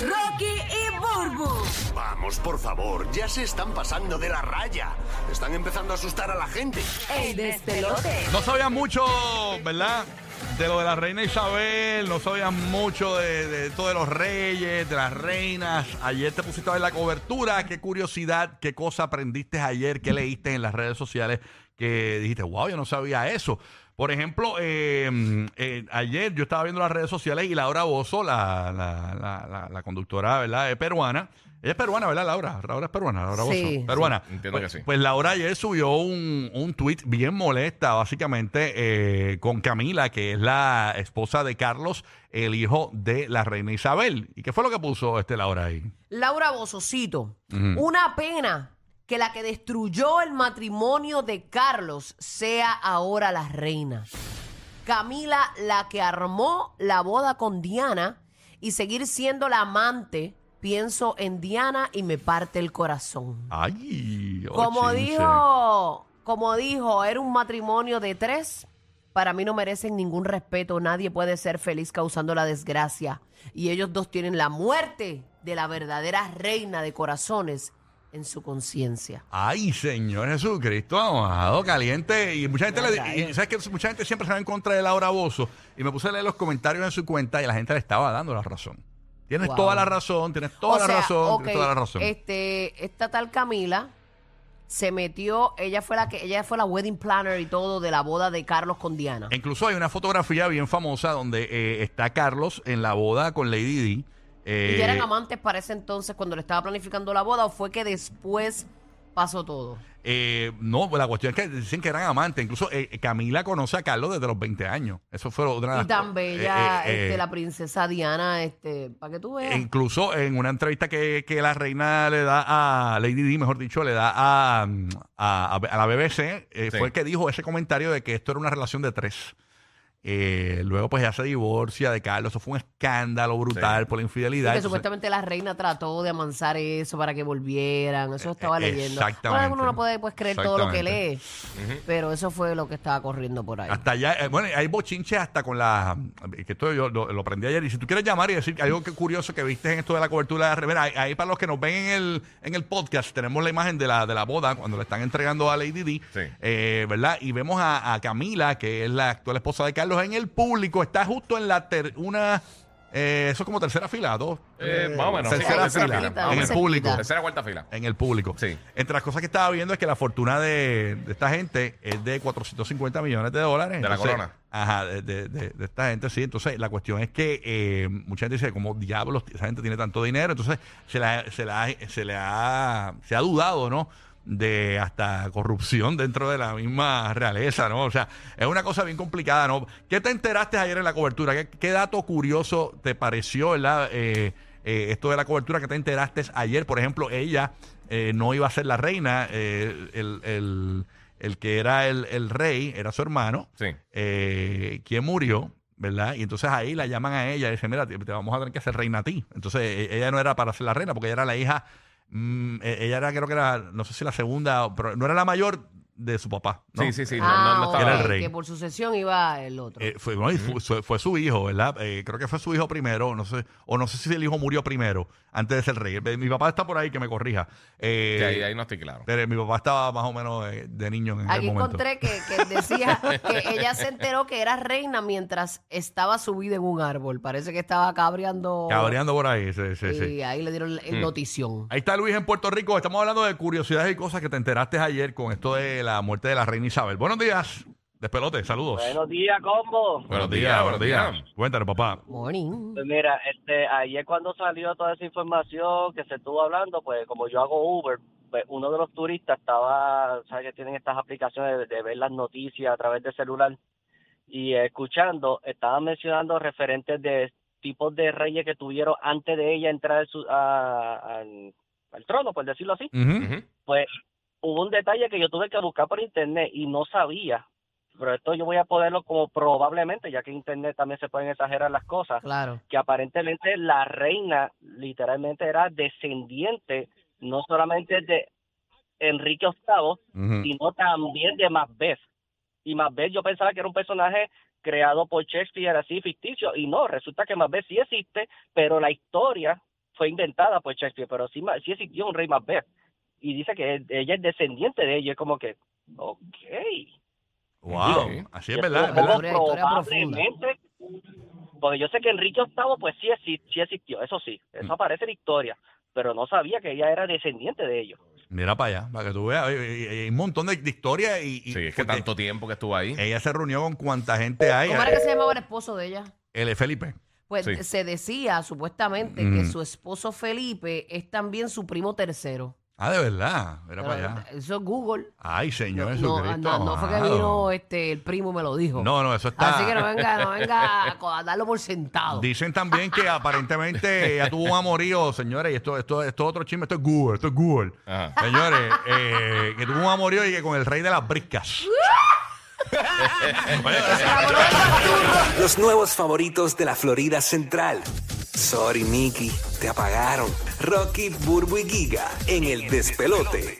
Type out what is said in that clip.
Rocky y Burbu. Vamos, por favor, ya se están pasando de la raya. Están empezando a asustar a la gente. El despelote. No sabían mucho, ¿verdad? De lo de la reina Isabel, no sabían mucho de, de todo de los reyes, de las reinas. Ayer te pusiste a ver la cobertura. Qué curiosidad, qué cosa aprendiste ayer, qué leíste en las redes sociales que dijiste, wow, yo no sabía eso. Por ejemplo, eh, eh, ayer yo estaba viendo las redes sociales y Laura Bozo, la, la, la, la- la conductora, ¿verdad? Es peruana. Ella es peruana, ¿verdad, Laura? Laura es peruana, Laura Bozo. Sí, Peruana. sí, entiendo pues, que sí. Pues Laura ayer subió un, un tweet bien molesta, básicamente, eh, con Camila, que es la esposa de Carlos, el hijo de la reina Isabel. ¿Y qué fue lo que puso este Laura ahí? Laura Bozocito, una pena que la que destruyó el matrimonio de Carlos sea ahora la reina. Camila, la que armó la boda con Diana y seguir siendo la amante, pienso en Diana y me parte el corazón. Ay, oh, Como chinche. dijo, como dijo, era un matrimonio de tres. Para mí no merecen ningún respeto. Nadie puede ser feliz causando la desgracia. Y ellos dos tienen la muerte de la verdadera reina de corazones en su conciencia. Ay, Señor Jesucristo, amado, caliente. Y mucha gente, le, y sabes que mucha gente siempre se va en contra de Laura Bozo. Y me puse a leer los comentarios en su cuenta y la gente le estaba dando la razón. Tienes Wow. toda la razón, tienes toda O la sea, razón, tienes toda la razón. Este, esta tal Camila se metió, ella fue la que, ella fue la wedding planner y todo de la boda de Carlos con Diana. Incluso hay una fotografía bien famosa donde eh, está Carlos en la boda con Lady Di. Eh, ¿Y eran amantes para ese entonces cuando le estaba planificando la boda o fue que después pasó todo? eh, no, la cuestión es que dicen que eran amantes. Incluso eh, Camila conoce a Carlos desde los 20 años. Eso fue otra de Y tan bella eh, eh, este, eh, la princesa Diana, este, para que tú veas. Incluso en una entrevista que, que la reina le da a Lady Di, mejor dicho, le da a, a, a la BBC, eh, Sí. fue el que dijo ese comentario de que esto era una relación de tres. Eh, luego pues ya se divorcia de Carlos. Eso fue un escándalo brutal Sí. por la infidelidad. que Entonces, supuestamente la reina trató de amansar eso para que volvieran. Eso estaba eh, leyendo. exactamente. Bueno, uno no puede pues, creer todo lo que lee. Pero eso fue lo que estaba corriendo por ahí. Hasta allá, eh, bueno, hay bochinches hasta con la. Que esto yo lo, lo aprendí ayer. Y si tú quieres llamar y decir algo que curioso que viste en esto de la cobertura de Mira, ahí, ahí para los que nos ven en el, en el podcast, tenemos la imagen de la, de la boda cuando le están entregando a Lady Di. Sí. eh, ¿Verdad? Y vemos a, a Camila, que es la actual esposa de Carlos, en el público. Está justo en la. ter- una. eh, eso es como tercera fila, dos. Eh, más o menos. tercera fila, en el público. Tercera cuarta fila. En el público. Sí. Entre las cosas que estaba viendo es que la fortuna de, de esta gente es de 450 millones de dólares. De la corona. Ajá, de, de- esta gente, sí. Entonces, la cuestión es que eh, mucha gente dice, ¿cómo diablos esa gente tiene tanto dinero? Entonces, se, la- se, la- se le ha, se ha dudado, ¿no? De hasta corrupción dentro de la misma realeza, ¿no? O sea, es una cosa bien complicada, ¿no? ¿Qué te enteraste ayer en la cobertura? ¿Qué, qué dato curioso te pareció, ¿verdad? Eh, eh, esto de la cobertura que te enteraste ayer, por ejemplo, ella eh, no iba a ser la reina, el, el- el que era el, el rey era su hermano, Sí. quien murió, ¿verdad? Y entonces ahí la llaman a ella y dicen, mira, te, te vamos a tener que hacer reina a ti. Entonces e- ella no era para ser la reina porque ella era la hija, mm, e- ella era creo que era, no sé si la segunda, pero no era la mayor de su papá. ¿no? Sí, sí, sí. No, ah, no, no estaba. Era el ok, rey. que por sucesión iba el otro. Eh, fue, y fu- fue, fue su hijo, ¿verdad? Eh, creo que fue su hijo primero, no sé, o no sé si el hijo murió primero, antes de ser rey. Eh, Mi papá está por ahí, que me corrija. Eh, Sí, ahí, ahí no estoy claro. pero mi papá estaba más o menos eh, de niño en Aquí aquel momento. encontré que, que decía que ella se enteró que era reina mientras estaba subida en un árbol. Parece que estaba cabreando. Cabreando por ahí, sí, sí, y sí. ahí le dieron el notición. Ahí está Luis en Puerto Rico. Estamos hablando de curiosidades y cosas que te enteraste ayer con esto de la muerte de la reina Isabel. Buenos días. Despelote, saludos. Buenos días, combo. buenos días, buenos días. Cuéntanos, papá. Morning. Pues mira, este, ayer cuando salió toda esa información que se estuvo hablando, pues como yo hago Uber, pues uno de los turistas estaba, sabes que tienen estas aplicaciones de, de ver las noticias a través del celular y eh, escuchando, estaban mencionando referentes de tipos de reyes que tuvieron antes de ella entrar su- a- al, al trono, por decirlo así. Pues hubo un detalle que yo tuve que buscar por internet y no sabía. Pero esto yo voy a ponerlo como probablemente, ya que en internet también se pueden exagerar las cosas Claro. que aparentemente la reina literalmente era descendiente no solamente de Enrique VIII, sino también de Macbeth. Y Macbeth yo pensaba que era un personaje creado por Shakespeare así ficticio y no, resulta que Macbeth sí existe, pero la historia fue inventada por Shakespeare, pero sí, sí existió un rey Macbeth. Y dice que ella es descendiente de ella. Es como que, ok. Wow. Sí. Así es verdad, probablemente, porque yo sé que Enrique VIII pues sí, exi- sí existió, eso sí, Mm. eso aparece en historia, pero no sabía que ella era descendiente de ellos. Mira para allá, para que tú veas. Hay, un montón de, historias y, y- Sí, es que tanto tiempo que estuvo ahí. ella se reunió con cuánta gente hay. ¿Cómo era que se llamaba el esposo de ella? Él es Felipe. Pues Sí. se decía supuestamente Mm. que su esposo Felipe es también su primo tercero. Ah, de verdad. Mira Pero para allá. Eso es Google. Ay, Señor No, Jesucristo. no, no fue que amado. vino este, el primo y me lo dijo. No, no, eso está. Así que no venga, no venga a darlo por sentado. Dicen también que aparentemente ella tuvo un amorío, señores, y esto, esto, esto es otro chisme, esto es Google, esto es Google. Ajá. Señores, eh, que tuvo un amorío y que con el rey de las briscas. Los nuevos favoritos de la Florida Central. Sorry, Mickey, te apagaron. Rocky, Burbu y Giga en el despelote.